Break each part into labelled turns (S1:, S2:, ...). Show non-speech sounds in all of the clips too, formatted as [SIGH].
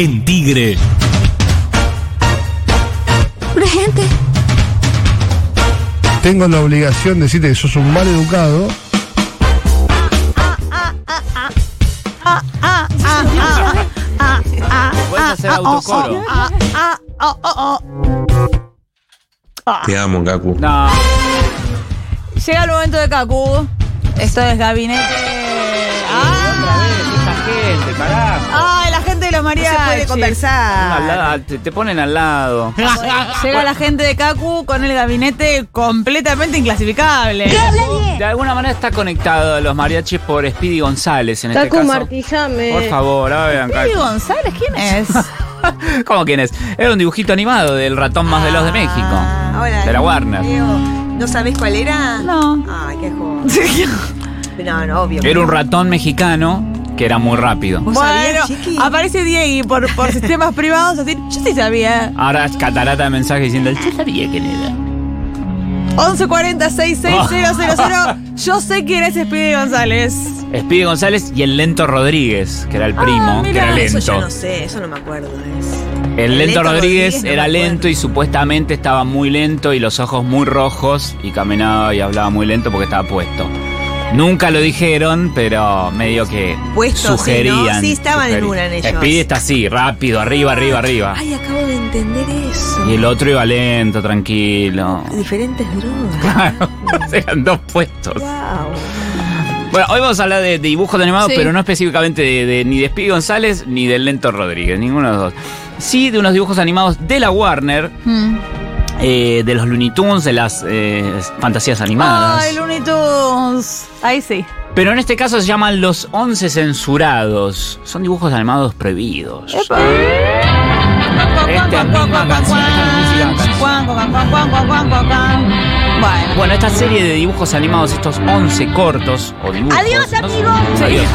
S1: En Tigre.
S2: Urgente.
S3: Tengo la obligación de decirte que sos un mal educado.
S4: Puedes hacer autocoro.
S5: Te amo, Gaku.
S4: No.
S6: Llega el momento de Kaku. Esto es gabinete.
S4: Otra vez, esta gente, carajo.
S6: ¡Ay, los mariachis!
S2: Se puede
S4: Al
S2: conversar.
S4: lado, te, te ponen al lado. [LAUGHS]
S6: Llega la gente de Kaku con el gabinete completamente inclasificable.
S4: De alguna manera está conectado a los mariachis por Speedy González en este
S7: Cacu
S4: caso.
S7: Martillame.
S4: Por favor, a ver,
S6: Speedy González, ¿quién es? [LAUGHS]
S4: ¿Cómo quién es? Era un dibujito animado del ratón más veloz de México.
S2: Ah, hola,
S4: de la Warner.
S2: ¿No sabés cuál era?
S6: No.
S2: Ay, qué joven. [LAUGHS] No, no, obvio.
S4: Era un ratón mexicano que era muy rápido.
S2: ¿Vos
S6: Bueno,
S2: sabías, chiqui?
S6: aparece Diego por, por [LAUGHS] sistemas privados así. Yo sí sabía.
S4: Ahora es catarata de mensajes diciendo, yo sabía quién era.
S6: 1140 66000. [LAUGHS] Yo sé quién es Speedy González.
S4: Speedy González y el lento Rodríguez, que era el primo, que era
S2: Eso
S4: lento.
S2: yo no sé, eso no me acuerdo. Es.
S4: El lento Rodríguez
S2: no
S4: era
S2: acuerdo.
S4: lento y supuestamente estaba muy lento y los ojos muy rojos y caminaba y hablaba muy lento porque estaba puesto. Nunca lo dijeron, pero medio que
S2: Puesto, sí,
S4: sugerían.
S2: ¿no? Sí, estaban en una en ellos.
S4: Speedy está así, rápido, arriba, arriba, arriba.
S2: Ay, acabo de entender eso.
S4: Y el otro iba lento, tranquilo.
S2: Diferentes drogas.
S4: Claro, [LAUGHS] eran dos puestos.
S2: Wow.
S4: Bueno, hoy vamos a hablar de, de dibujos de animados,
S6: Sí.
S4: pero no específicamente de, de- ni de Speedy González ni del Lento Rodríguez, ninguno de los dos. Sí de unos dibujos animados de la Warner,
S6: Hmm.
S4: Eh, de los Looney Tunes, de las eh, fantasías animadas.
S6: Ay, Looney Tunes. Ahí sí.
S4: Pero en este caso se llaman Los Once Censurados. Son dibujos animados prohibidos.
S6: Epa.
S4: Esta misma canción, esta misma canción.
S6: Bueno.
S4: Bueno, esta serie de dibujos animados, estos 11 cortos o dibujos.
S2: Adiós,
S4: ¿no?
S2: amigo.
S4: Sí. Adiós.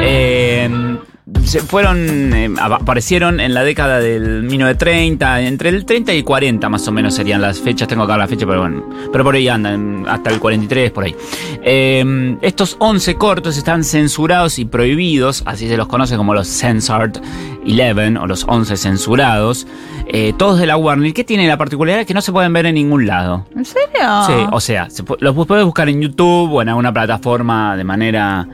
S4: Eh, se fueron, eh, ap- aparecieron en la década del 1930, entre el 30 y 40 más o menos serían las fechas, tengo acá la fecha, pero bueno, pero por ahí andan, hasta el 43, por ahí. Eh, estos 11 cortos están censurados y prohibidos, así se los conoce como los Censored 11 o los 11 censurados, eh, todos de la Warner, que tiene la particularidad que no se pueden ver en ningún lado.
S6: ¿En serio?
S4: Sí, o sea, se los puedes buscar en YouTube o en alguna plataforma de manera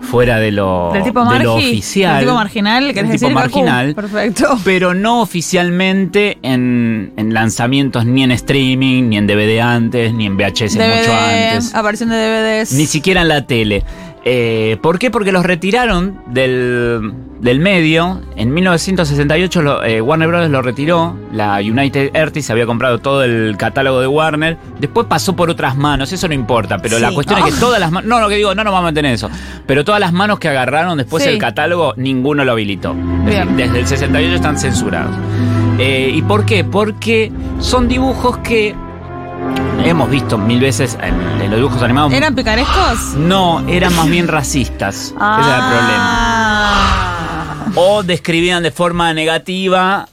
S4: fuera de lo,
S6: Del tipo
S4: de lo oficial.
S6: Del tipo marginal, ¿querés
S4: Del tipo
S6: decir?
S4: Marginal.
S6: Perfecto.
S4: Pero no oficialmente en, en lanzamientos ni en streaming, ni en DVD antes, ni en VHS mucho antes.
S6: aparición de DVDs.
S4: Ni siquiera en la tele. Eh, ¿Por qué? Porque los retiraron del, del medio. En 1968 lo- eh, Warner Bros. lo retiró. La United Artists había comprado todo el catálogo de Warner. Después pasó por otras manos, eso no importa. Pero la cuestión es que todas las manos. No, lo que digo, no nos vamos a meter en eso. Pero todas las manos que agarraron después
S6: Sí.
S4: el catálogo, ninguno lo habilitó.
S6: Bien.
S4: Desde el 68 están censurados. Eh, ¿Y por qué? Porque son dibujos que hemos visto mil veces en, en los dibujos animados.
S6: ¿Eran picarescos?
S4: No, eran más bien racistas. Ese era el
S6: Ah.
S4: problema. O describían de forma negativa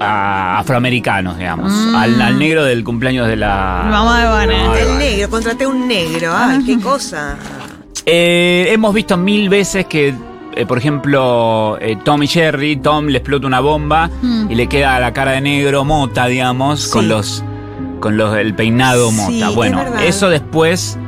S4: a afroamericanos, digamos.
S6: Mm.
S4: Al, al negro del cumpleaños de la.
S6: Mamá de Vane.
S4: Mamá de
S2: El negro, contraté un negro. Ay, qué cosa.
S4: Eh, hemos visto mil veces que, eh, por ejemplo, eh, Tom y Jerry, Tom le explota una bomba
S6: Mm.
S4: y le queda la cara de negro mota, digamos,
S2: Sí.
S4: con los. Con los el peinado mota. Bueno, eso después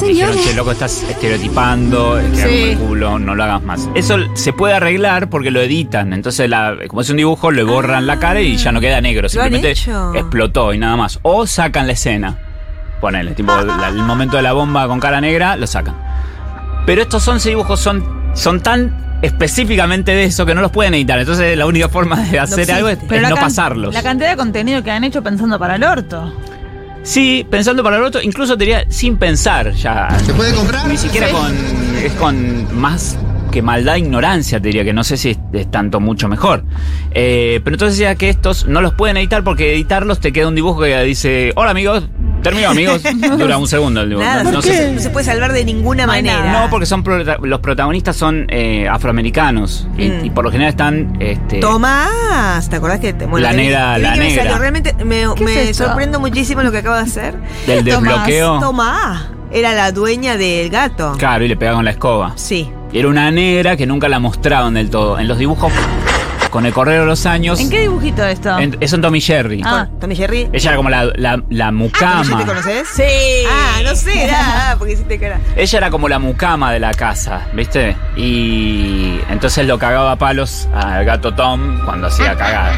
S4: Dijeron, che, loco, estás estereotipando,
S6: Sí.
S4: culo, no lo hagas más. Eso se puede arreglar porque lo editan. Entonces, la- como es un dibujo, le borran la cara y ya no queda negro.
S2: ¿Lo han
S4: Simplemente explotó y nada más. O sacan la escena. Ponele, tipo, [LAUGHS] la- el momento de la bomba con cara negra, lo sacan. Pero estos 11 dibujos son, son tan específicamente de eso que no los pueden editar. Entonces, la única forma de hacer algo es,
S6: Pero
S4: es
S6: la
S4: no pasarlos.
S6: La cantidad de contenido que han hecho pensando para el orto.
S4: Sí, pensando para el otro, incluso te diría sin pensar ya.
S3: ¿Se puede comprar?
S4: Ni siquiera
S6: Sí.
S4: con. Es con más que maldad, ignorancia, te diría, que no sé si es, es tanto mucho mejor. Eh, pero entonces decía que estos no los pueden editar porque editarlos te queda un dibujo que dice, hola amigos, termino amigos, [LAUGHS] dura un segundo el dibujo.
S2: Nada,
S4: No-
S2: se puede salvar de ninguna manera.
S4: no, porque son los protagonistas son eh, afroamericanos y,
S2: Mm.
S4: y por lo general están este,
S2: Tomás, ¿te acordás que te,
S4: La
S2: que vi-
S4: negra, la
S2: que me
S4: negra.
S2: salió? Realmente me,
S6: ¿Qué
S2: me
S6: es
S2: sorprendo muchísimo lo que acabo de hacer.
S4: del desbloqueo.
S2: Tomás era la dueña del gato.
S4: Claro, y le pega con la escoba.
S2: Sí.
S4: Y era una negra que nunca la mostraban del todo. En los dibujos, con el correr de los años,
S6: ¿En qué dibujito esto?
S4: en- eso en Tommy Jerry.
S6: Ah.
S2: Tommy Jerry.
S4: Ella era como la, la, la
S2: Ah,
S4: mucama.
S2: ¿ya te conoces?
S6: Sí.
S2: Ah, no sé, [LAUGHS] nada, porque hiciste cara.
S4: Ella era como la mucama de la casa, ¿viste? Y entonces lo cagaba a palos al gato Tom cuando hacía cagar.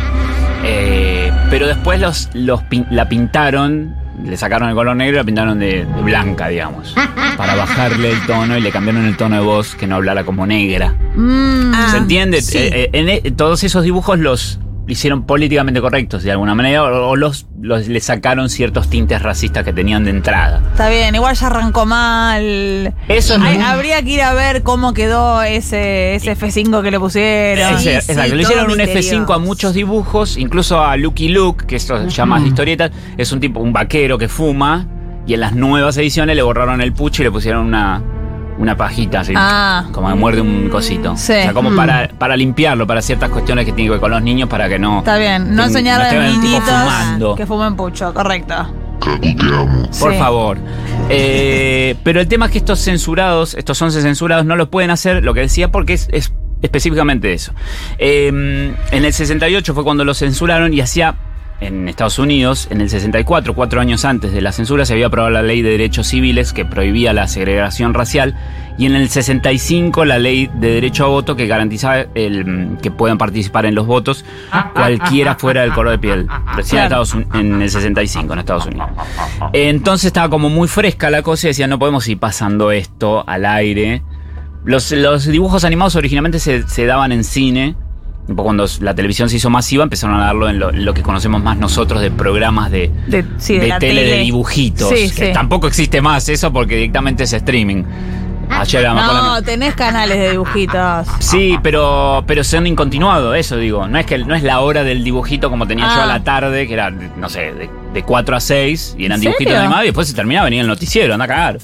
S4: Eh, pero después los, los la pintaron, le sacaron el color negro y la pintaron de, de blanca, digamos. [LAUGHS] Para bajarle el tono y le cambiaron el tono de voz que no hablara como negra.
S6: Mm.
S2: Ah,
S4: ¿Se entiende?
S2: sí.
S4: Eh, eh, en e- todos esos dibujos los hicieron políticamente correctos de alguna manera o, los, los le sacaron ciertos tintes racistas que tenían de entrada.
S6: Está bien, igual ya arrancó mal.
S4: Eso
S6: Hay-
S4: no-
S6: habría que ir a ver cómo quedó ese, ese F5 que le pusieron.
S2: Sí,
S4: Ese-
S2: sí,
S4: exacto, le hicieron un
S2: misterioso.
S4: F5 a muchos dibujos, incluso a Lucky Luke, que esto se llama de historietas, es un tipo, un vaquero que fuma, y en las nuevas ediciones le borraron el pucho y le pusieron una, una pajita así,
S6: Ah.
S4: como que muerde un cosito.
S6: Sí.
S4: O sea, como
S2: Mm.
S4: para, para limpiarlo, para ciertas cuestiones que tienen que ver con los niños, para que no...
S6: Está bien, no
S4: que
S6: enseñarle a los niñitos
S4: fumando.
S6: que fumen pucho, correcto.
S4: Por
S6: Sí.
S4: favor. Eh, [LAUGHS] pero el tema es que estos censurados, estos 11 censurados, no lo pueden hacer, lo que decía, porque es, es específicamente eso. Eh, en el 68 fue cuando lo censuraron y hacía, en Estados Unidos, en el 64, cuatro años antes de la censura, se había aprobado la ley de derechos civiles que prohibía la segregación racial. Y en el 65 la ley de derecho a voto que garantizaba el, que puedan participar en los votos cualquiera fuera del color de piel. Recién
S6: Claro.
S4: En el 65, en Estados Unidos. Entonces estaba como muy fresca la cosa y decían, no podemos ir pasando esto al aire. Los, dibujos animados originalmente se daban en cine. Un poco cuando la televisión se hizo masiva, empezaron a darlo en lo, en lo que conocemos más nosotros de programas de,
S6: De, sí, de,
S4: de
S6: la
S4: tele,
S6: tele.
S4: de dibujitos.
S6: Sí,
S4: que
S6: sí.
S4: tampoco existe más eso porque directamente es streaming. Ayer
S6: No, tenés canales de dibujitos.
S4: Sí, pero, pero son incontinuados, eso digo. No es que no es la hora del dibujito como tenía yo
S6: Ah.
S4: a la tarde, que era, no sé, de, de 4 a 6, y eran
S6: ¿En
S4: dibujitos
S6: serio?
S4: animados, y después se terminaba, venía el noticiero, anda a cagar.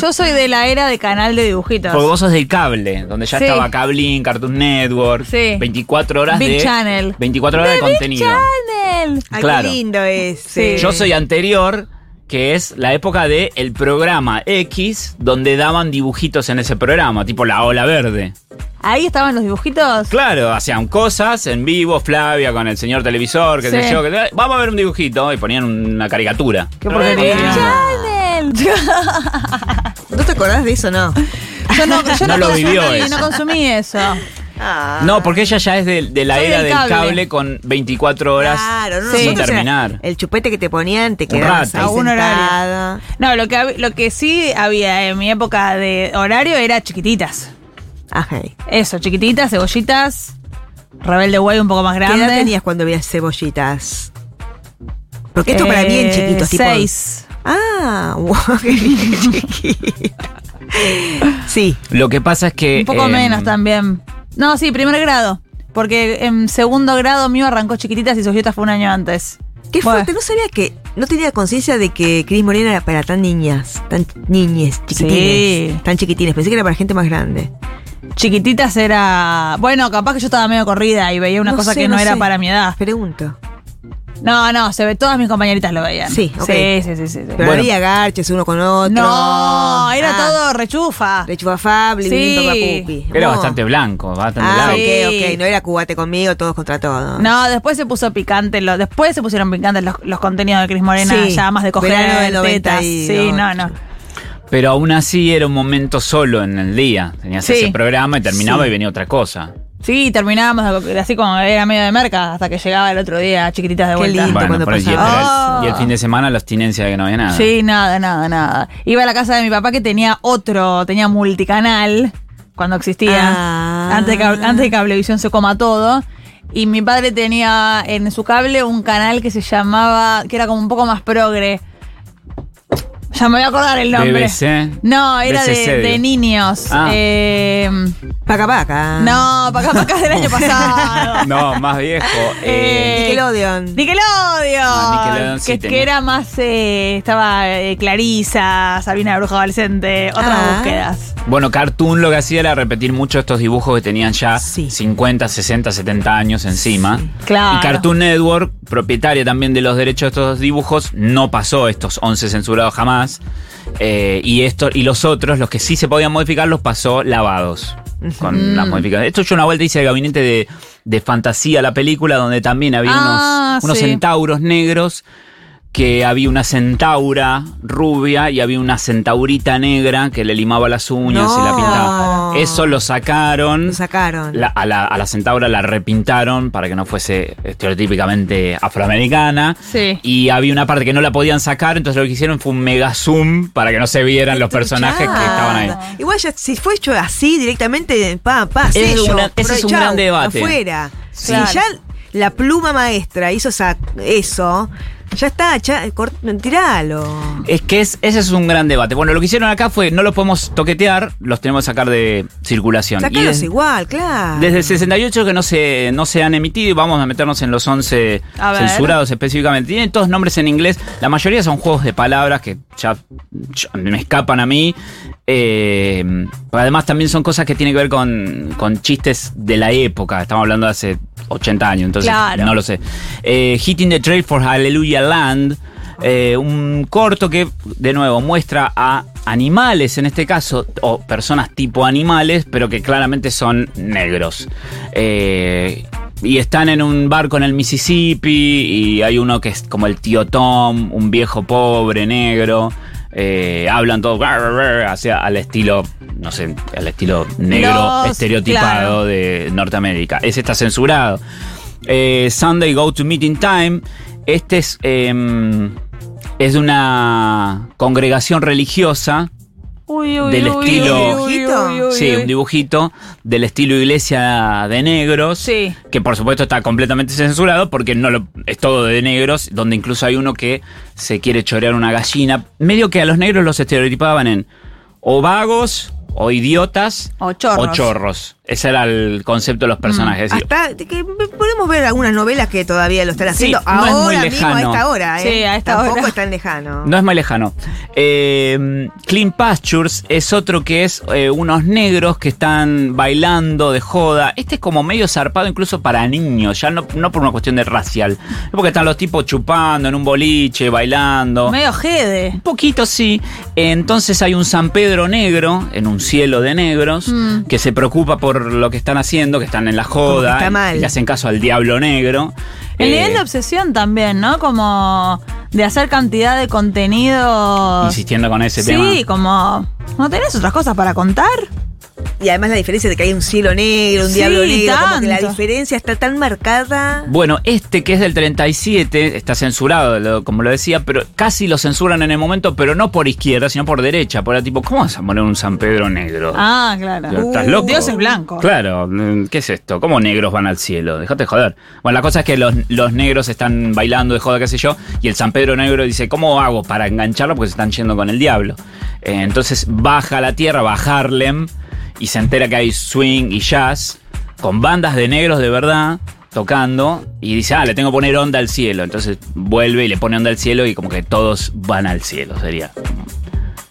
S6: Yo soy de la era de canal de dibujitos.
S4: Porque vos sos del cable, donde ya
S6: Sí.
S4: estaba Cablin, Cartoon Network,
S6: Sí.
S4: 24 horas
S6: Big
S4: de.
S6: Channel.
S4: 24 horas de, contenido.
S6: Channel.
S2: Ay,
S4: Claro.
S2: qué lindo ese.
S6: Sí.
S4: Yo soy anterior, que es la época de el programa X, donde daban dibujitos en ese programa, tipo la ola verde.
S6: Ahí estaban los dibujitos.
S4: Claro, hacían cosas en vivo, Flavia con el señor televisor, qué sé
S6: Sí.
S4: yo, que, vamos a ver un dibujito y ponían una caricatura.
S6: Qué porquería.
S2: Ah. [LAUGHS]
S6: Channel.
S2: ¿No te acordás de eso, no?
S6: Yo no, yo
S4: No
S6: no,
S4: lo vivió
S6: consumí,
S4: eso.
S6: no consumí eso.
S2: Ah.
S4: No, porque ella ya es de, de la
S6: Soy
S4: era
S6: del
S4: cable.
S6: cable.
S4: con 24 horas
S2: Claro, no,
S4: sin
S2: era
S4: terminar.
S2: El chupete que te ponían, te quedabas
S6: A un horario. No, lo que, hab- lo que sí había en mi época de horario era chiquititas.
S2: Ajá.
S6: Eso, chiquititas, cebollitas, rebelde güey un poco más
S2: ¿Qué
S6: grande.
S2: edad tenías cuando veías cebollitas? Porque esto para mí en
S6: Eh,
S2: chiquitos, tipo.
S6: Seis.
S2: Ah, [LAUGHS] wow, qué chiquito. Sí.
S4: Lo que pasa es que.
S6: Un poco
S4: eh,
S6: menos también. No, sí, primer grado. Porque en segundo grado mío arrancó chiquititas y cebollitas fue un año antes.
S2: Qué
S6: Bueno.
S2: fuerte, no sabía que. No tenía conciencia de que Cris Morena era para tan niñas, tan niñes, chiquitines.
S6: Sí.
S2: Tan chiquitines. Pensé que era para gente más grande.
S6: Chiquititas era. Bueno, capaz que yo estaba medio corrida y veía una
S2: No
S6: cosa
S2: sé,
S6: que no,
S2: no
S6: era
S2: sé.
S6: para mi edad.
S2: Pregunto.
S6: No, no, se ve, todas mis compañeritas lo veían.
S2: Sí, ok.
S6: sí, sí, sí, sí, sí.
S2: Pero
S4: Bueno.
S2: había garches uno con otro.
S6: No, era
S2: Ah,
S6: todo rechufa.
S2: Rechufafable,
S6: Sí.
S2: sí. pupi.
S4: Era
S2: No.
S4: bastante blanco, bastante
S2: Ah.
S6: Sí.
S2: ok, ok. No era cubate conmigo, todos contra todos.
S6: No, después se puso picante, lo, después se pusieron picantes los, los contenidos de Cris Morena,
S2: Sí,
S6: ya más de coger
S2: verano del
S6: tetas.
S2: 92.
S6: Sí, no, no.
S4: Pero aún así era un momento solo en el día. Tenías
S6: Sí.
S4: ese programa y terminaba
S2: Sí.
S4: y venía otra cosa.
S6: Sí, terminábamos de- así como era medio de merca hasta que llegaba el otro día, chiquititas de
S2: Qué
S6: vuelta.
S2: cuando
S4: por ahí, y, el,
S6: pasaba.
S4: y el fin de semana la abstinencia de que no había nada.
S6: Sí, nada, nada, nada. Iba a la casa de mi papá que tenía otro, tenía multicanal cuando existía.
S2: Ah.
S6: Antes, de, cable- antes de Cablevisión se coma todo. Y mi padre tenía en su cable un canal que se llamaba, que era como un poco más progre. Ya me voy a acordar el nombre.
S4: BBC.
S6: No, era de,
S4: BCC,
S6: de niños.
S4: Ah.
S6: Eh,
S2: Paca paca.
S6: no, para acá, del año [LAUGHS] pasado.
S4: No, más viejo.
S6: Eh,
S4: Eh,
S2: Nickelodeon.
S4: Ah,
S6: Nickelodeon.
S4: Sí
S6: que,
S4: tenía.
S6: que era más. eh, estaba eh, Clarisa, Sabina la Bruja Adolescente, otras
S2: Ah.
S6: búsquedas.
S4: Bueno, Cartoon lo que hacía era repetir mucho estos dibujos que tenían ya
S2: Sí.
S4: 50, 60, 70 años encima.
S6: Claro.
S4: Y Cartoon Network, propietaria también de los derechos de estos dibujos, no pasó estos 11 censurados jamás. Eh, y, esto, y los otros, los que sí se podían modificar, los pasó lavados. Con las modificaciones. Esto yo una vuelta hice el gabinete de, de fantasía, la película, donde también había
S6: Ah,
S4: unos, unos
S6: sí.
S4: centauros negros que había una centaura rubia y había una centaurita negra que le limaba las uñas y la pintaba. Eso lo sacaron.
S2: Lo sacaron.
S4: La- a, la, a la centaura la repintaron para que no fuese estereotípicamente afroamericana.
S6: Sí.
S4: Y había una parte que no la podían sacar, entonces lo que hicieron fue un mega zoom para que no se vieran los personajes que estaban ahí.
S2: Igual ya, si fue hecho así directamente, pa, pa,
S4: Ese es
S2: sello,
S4: un gran- ese es un
S2: chau,
S4: gran debate.
S2: Afuera.
S6: Claro.
S2: Si ya la pluma maestra hizo esa- eso, ya está, ya, cort- tiralo.
S4: Es que es, ese es un gran debate. Bueno, lo que hicieron acá fue, no los podemos toquetear, los tenemos que sacar de circulación. Des-
S2: igual, claro.
S4: Desde el 68 que no se, no se han emitido y vamos a meternos en los 11
S6: A ver.
S4: censurados específicamente. Tienen todos nombres en inglés. La mayoría son juegos de palabras que ya, ya me escapan a mí. Eh, además también son cosas que tienen que ver con, con chistes de la época. Estamos hablando de hace 80 años, entonces
S6: Claro.
S4: no lo sé. Eh, Hitting the Trail for Hallelujah Land. eh, un corto que, de nuevo, muestra a animales, en este caso, o personas tipo animales, pero que claramente son negros. Eh, y están en un barco en el Mississippi y hay uno que es como el tío Tom, un viejo pobre negro. Eh, hablan todo hacia, al estilo, no sé, al estilo negro
S6: Los-
S4: estereotipado
S6: claro.
S4: de Norteamérica. Ese está censurado. Eh, Sunday Go to Meeting Time. Este es, em, es de una congregación religiosa.
S6: Uy, uy,
S4: Del
S6: uy,
S4: estilo-
S6: uy,
S4: Sí, un dibujito del estilo iglesia de negros.
S6: Sí.
S4: Que por supuesto está completamente censurado porque no lo, es todo de negros, donde incluso hay uno que se quiere chorear una gallina. Medio que a los negros los estereotipaban en o vagos, o idiotas,
S6: O chorros.
S4: o chorros. Ese era el concepto de los personajes. Es decir,
S2: Hasta que podemos ver algunas novelas que todavía lo están
S4: Sí,
S2: haciendo
S4: no es muy
S2: ahora mismo, a
S4: lejano.
S2: esta hora. ¿eh?
S6: Sí, a esta
S2: Tampoco
S6: hora.
S2: es tan lejano.
S4: No es muy lejano. Eh, Clean Pastures es otro que es eh, unos negros que están bailando de joda. Este es como medio zarpado incluso para niños, ya no, no por una cuestión de racial. Es porque están los tipos chupando en un boliche, bailando.
S6: Medio jede.
S4: Un poquito sí. Entonces hay un San Pedro negro, en un cielo de negros,
S6: Mm.
S4: que se preocupa por lo que están haciendo, que están en la joda.
S2: está mal.
S4: Y le hacen caso al diablo negro.
S6: El
S4: Eh,
S6: nivel de obsesión también, ¿no? Como de hacer cantidad de contenido.
S4: Insistiendo con ese
S6: sí,
S4: tema.
S6: como. ¿No tenés otras cosas para contar?
S2: Y además la diferencia de que hay un cielo negro, un
S6: Sí,
S2: diablo negro, como que la diferencia está tan marcada.
S4: Bueno, este que es del 37 está censurado, como lo decía, pero casi lo censuran en el momento, pero no por izquierda, sino por derecha. Por el tipo, ¿cómo vas a poner un San Pedro negro?
S6: Ah, claro.
S4: ¿Estás loco?
S6: Dios es blanco.
S4: Claro, mm, ¿qué es esto? ¿Cómo negros van al cielo? Déjate de joder. Bueno, la cosa es que los, los negros están bailando de joda, qué sé yo, y el San Pedro negro dice, ¿cómo hago para engancharlo? Porque se están yendo con el diablo. Eh, entonces baja a la tierra, va a Harlem, y se entera que hay swing y jazz, con bandas de negros de verdad, tocando, y dice, ah, le tengo que poner onda al cielo. Entonces vuelve y le pone onda al cielo, y como que todos van al cielo, sería.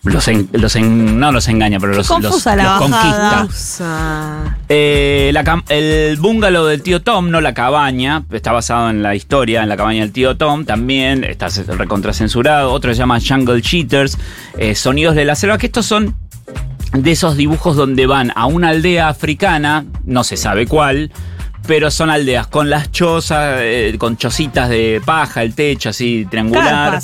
S4: Los, en- los en- no los engaña, pero los, los,
S6: confusa la
S4: los conquista.
S2: Usa.
S4: Eh, la el bungalow del tío Tom, no la cabaña, está basado en la historia, en la cabaña del tío Tom, también está recontracensurado. Otro se llama Jungle Cheaters, eh, Sonidos de la Selva, que estos son de esos dibujos donde van a una aldea africana, no se sabe cuál, pero son aldeas con las chozas, eh, con chocitas de paja, el techo así triangular.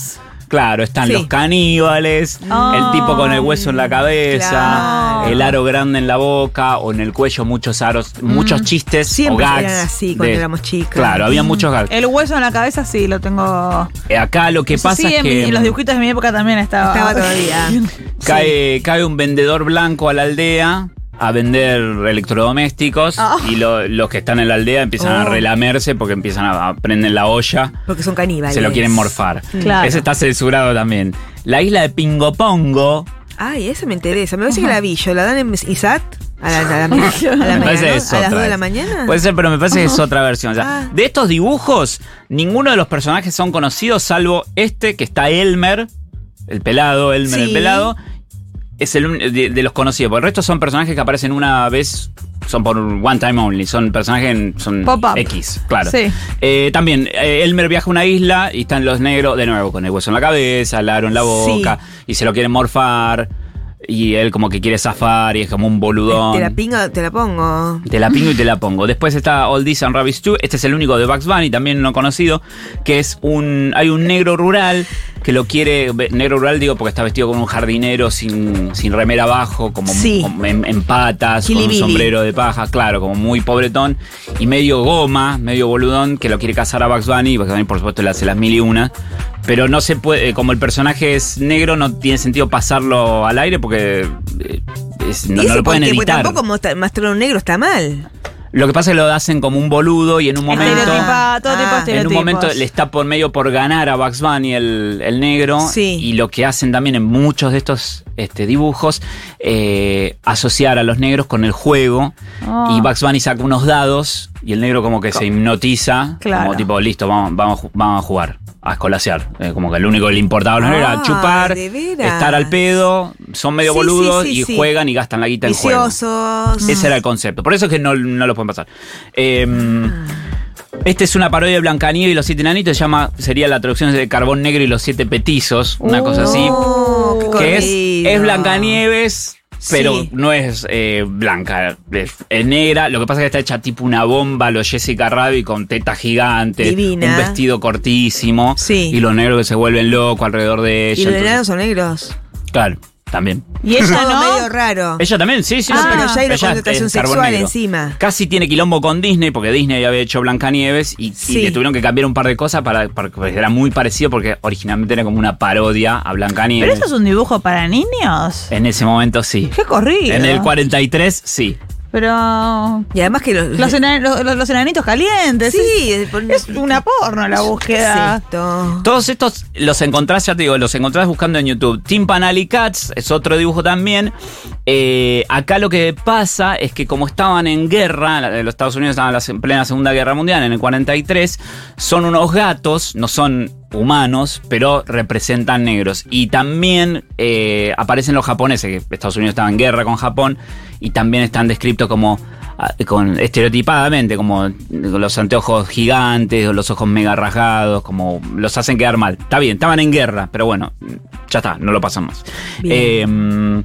S4: Claro, están
S2: Sí.
S4: los caníbales, el tipo con el hueso en la cabeza,
S2: Claro.
S4: el aro grande en la boca o en el cuello, muchos aros, muchos chistes
S2: Siempre
S4: o gags.
S2: eran así cuando éramos chicas.
S4: Claro, había muchos gags.
S6: El hueso en la cabeza sí lo tengo.
S4: Eh, Acá lo que
S6: Eso
S4: pasa
S6: sí,
S4: es
S6: en,
S4: que
S6: mi- los dibujitos de mi época también estaba.
S2: Estaba todavía. [LAUGHS]
S4: cae, cae un vendedor blanco a la aldea a vender electrodomésticos
S6: Ah.
S4: y lo- los que están en la aldea empiezan a
S2: Oh.
S4: relamerse porque empiezan a, a prender la olla.
S2: Porque son caníbales.
S4: Se lo quieren morfar.
S6: Claro.
S4: Ese está censurado también. La isla de Pingopongo.
S2: Ay, esa me interesa. Me parece que la vi yo. ¿La dan en ISAT? A la, a la, [LAUGHS] a la
S4: Me
S2: mañana, ¿A las
S4: otra
S2: 2 de la mañana?
S4: Puede ser, pero me parece que es otra versión. O sea,
S2: Ah.
S4: De estos dibujos, ninguno de los personajes son conocidos, salvo este que está Elmer, el pelado, Elmer el pelado. Es el de, de los conocidos. Porque el resto son personajes que aparecen una vez. Son por one time only. Son personajes en- son. X, claro.
S6: Sí.
S4: Eh, también, eh, Elmer viaja a una isla y están los negros de nuevo con el hueso en la cabeza, el aro en la boca y se lo quieren morfar. Y él como que quiere zafar y es como un boludón.
S2: Te la pingo, te la pongo.
S4: Te la pingo y te la pongo. Después está All This and Rabbits 2. Este es el único de Bugs Bunny, también no conocido. Que es un. Hay un negro rural que lo quiere. Negro rural, digo, porque está vestido como un jardinero sin, sin remera abajo, como,
S2: Sí.
S4: como en, en patas, con un sombrero de paja, claro, como muy pobretón. Y medio goma, medio boludón, que lo quiere cazar a Bugs Bunny. Y Bugs Bunny, por supuesto, le hace las mil y una. Pero no se puede, como el personaje es negro, no tiene sentido pasarlo al aire porque eh, es- no,
S2: ¿Y
S4: no
S2: ese
S4: lo pueden?
S2: Porque
S4: editar.
S2: tampoco mostrar un negro está mal.
S4: Lo que pasa es que lo hacen como un boludo y en un momento.
S6: Estereotipa, todo tipo
S2: Ah.
S4: En un momento le está por medio por ganar a Bugs Bunny el, el negro.
S2: Sí.
S4: Y lo que hacen también en muchos de estos este, dibujos, eh, asociar a los negros con el juego.
S6: Ah.
S4: Y Bugs Bunny saca unos dados y el negro como que se hipnotiza.
S6: Claro.
S4: Como tipo, listo, vamos, vamos, vamos a jugar. A escolasear. Eh, como que lo único que le importaba a los negros era
S2: Ah,
S4: chupar, estar al pedo, son medio
S2: Sí,
S4: boludos
S2: sí, sí,
S4: y juegan y gastan la guita en juego.
S2: Viciosos.
S4: Ese era el concepto. Por eso es que no, no lo pueden pasar. Eh, este es una parodia de Blancanieves y los siete enanitos. Se llama, sería la traducción de Carbón Negro y los siete petizos. Una cosa así.
S2: Oh, qué
S4: Que es, es Blancanieves. Pero
S2: Sí.
S4: no es eh, blanca, es, es negra. Lo que pasa es que está hecha tipo una bomba, lo Jessica Rabbit con tetas gigantes,
S2: Divina.
S4: un vestido cortísimo.
S2: Sí.
S4: Y los negros que se vuelven locos alrededor de ella.
S2: Y los
S4: entonces-
S2: enanos son negros.
S4: claro, también.
S6: Y ella no.
S2: medio raro.
S4: Ella también, sí, sí.
S2: Ah,
S4: sí.
S2: pero ya hay una connotación sexual
S4: negro.
S2: encima.
S4: Casi tiene quilombo con Disney, porque Disney había hecho Blancanieves y, le tuvieron que cambiar un par de cosas para, para- porque era muy parecido, porque originalmente era como una parodia a
S6: Pero
S4: Blancanieves.
S6: eso es un dibujo para niños.
S4: En ese momento sí.
S6: Qué corrido.
S4: En el 43 sí.
S6: Pero.
S2: Y además que los.
S6: Los, los- los- enanitos calientes.
S2: sí,
S6: Es, es una porno la búsqueda.
S2: Exacto.
S4: Todos estos los encontrás, ya te digo, los encontrás buscando en YouTube. Timpanally Cats es otro dibujo también. Eh, acá lo que pasa es que como estaban en guerra, los Estados Unidos estaban en la se- en plena Segunda Guerra Mundial, en el 43, son unos gatos, no son humanos, pero representan negros. Y también eh, aparecen los japoneses, que Estados Unidos estaba en guerra con Japón, y también están descritos como ah, con estereotipadamente, como los anteojos gigantes, o los ojos mega rasgados, como los hacen quedar mal. Está bien, estaban en guerra, pero bueno, ya está, no lo pasan más.
S2: Bien.
S4: Eh,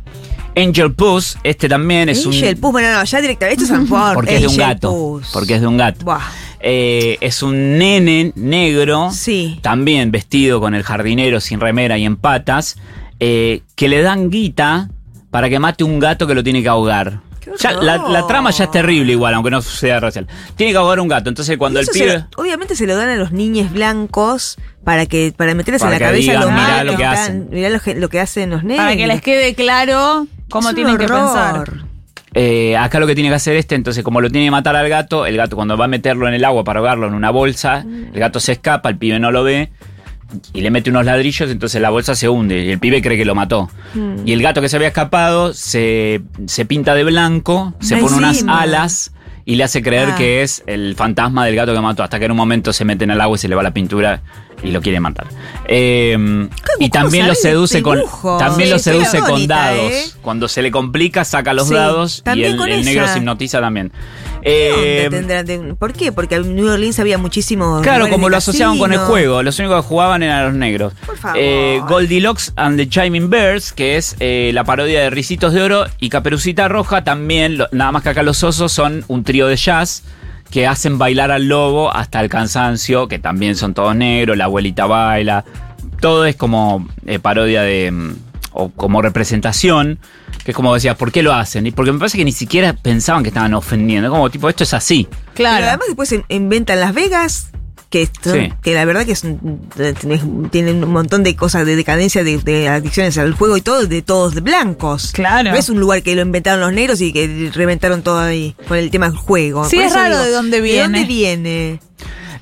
S4: Angel Puss, este también es
S2: Angel
S4: un.
S2: Puss, bueno, no, ya directamente esto es por [LAUGHS]
S4: Porque es de un
S2: Angel
S4: gato.
S2: Puss.
S4: Porque es de un gato.
S2: Buah.
S4: Eh, es un nene negro,
S2: Sí.
S4: también vestido con el jardinero sin remera y en patas, eh, que le dan guita para que mate un gato que lo tiene que ahogar. Ya, la, la trama ya es terrible igual, aunque no sea racial. Tiene que ahogar un gato, entonces cuando el
S2: se
S4: pibe...
S2: obviamente se lo dan a los niños blancos para que para meterles
S4: Para
S2: en la cabeza
S4: digan,
S2: lo
S6: mirá lo que
S4: hacen.
S2: mirá lo, que- lo que hacen los negros.
S6: Para que les quede claro cómo
S2: Es
S6: tienen que pensar.
S4: Eh, acá lo que tiene que hacer este, entonces como lo tiene que matar al gato, el gato cuando va a meterlo en el agua para ahogarlo en una bolsa, el gato se escapa, el pibe no lo ve y le mete unos ladrillos, entonces la bolsa se hunde y el pibe cree que lo mató.
S2: Mm.
S4: Y el gato que se había escapado se, se pinta de blanco, se pone unas alas y le hace creer
S2: Ah.
S4: que es el fantasma del gato que mató, hasta que en un momento se mete en el agua y se le va la pintura y lo quiere matar. Eh, y
S2: ¿Cómo
S4: también lo seduce con también
S2: Sí,
S4: lo seduce con dados.
S2: ¿eh?
S4: Cuando se le complica saca los
S2: Sí,
S4: dados y el, negro se hipnotiza también.
S2: ¿Qué
S4: Eh,
S2: tendrán ¿Por qué? Porque en New Orleans había muchísimos.
S4: Claro, como lo asociaban con el juego, los únicos que jugaban eran los negros.
S2: Por favor.
S4: Eh, Goldilocks and the Chiming Birds, que es eh, la parodia de Ricitos de Oro, y Caperucita Roja también, lo- nada más que acá los osos son un trío de jazz que hacen bailar al lobo hasta el cansancio, que también son todos negros, la abuelita baila, todo es como eh, parodia de... mm, o como representación, que es como decía, ¿por qué lo hacen? Y porque me parece que ni siquiera pensaban que estaban ofendiendo, como tipo, esto es así.
S2: Pero
S6: Claro.
S2: además después in- inventan Las Vegas que, son-
S4: Sí.
S2: que la verdad que son- tenés- tienen un montón de cosas de decadencia, de, de adicciones al juego y todo, de todos de blancos.
S6: Claro.
S2: No es un lugar que lo inventaron los negros y que reventaron todo ahí con el tema del juego.
S6: Sí,
S2: Por
S6: es raro de dónde
S2: ¿De
S6: viene.
S2: dónde viene?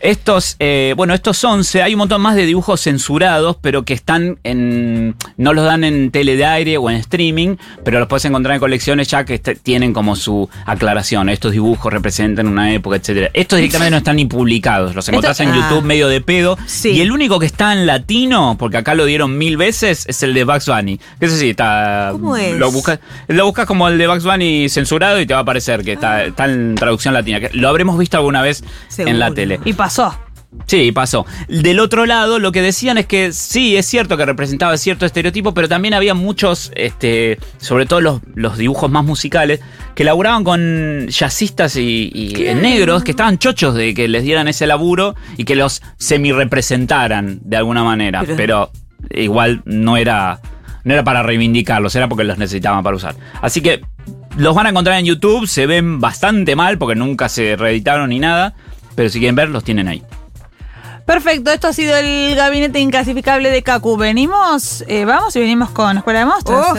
S4: Estos, eh, bueno, estos 11, hay un montón más de dibujos censurados, pero que están en. No los dan en tele de aire o en streaming, pero los puedes encontrar en colecciones ya que este- tienen como su aclaración. Estos dibujos representan una época, etcétera. Estos directamente no están ni publicados, los encontrás en
S2: ah.
S4: YouTube medio de pedo.
S2: Sí.
S4: Y el único que está en latino, porque acá lo dieron mil veces, es el de Bugs Bunny. Que Eso sí, está.
S2: ¿Cómo es?
S4: Lo buscas, lo buscas como el de Bugs Bunny censurado y te va a aparecer que está, está en traducción latina. Que lo habremos visto alguna vez en la tele.
S6: Y pasó.
S4: Sí, pasó. Del otro lado, lo que decían es que sí, es cierto que representaba cierto estereotipo, pero también había muchos, este, sobre todo los, los dibujos más musicales, que laburaban con jazzistas y, y negros que estaban chochos de que les dieran ese laburo y que los semi-representaran de alguna manera. Pero,
S2: Pero-
S4: igual no era, no era para reivindicarlos, era porque los necesitaban para usar. Así que los van a encontrar en YouTube, se ven bastante mal porque nunca se reeditaron ni nada, pero si quieren ver, los tienen ahí.
S6: Perfecto, esto ha sido el gabinete inclasificable de Kaku. Venimos, eh, vamos y venimos con Escuela de Monstruos.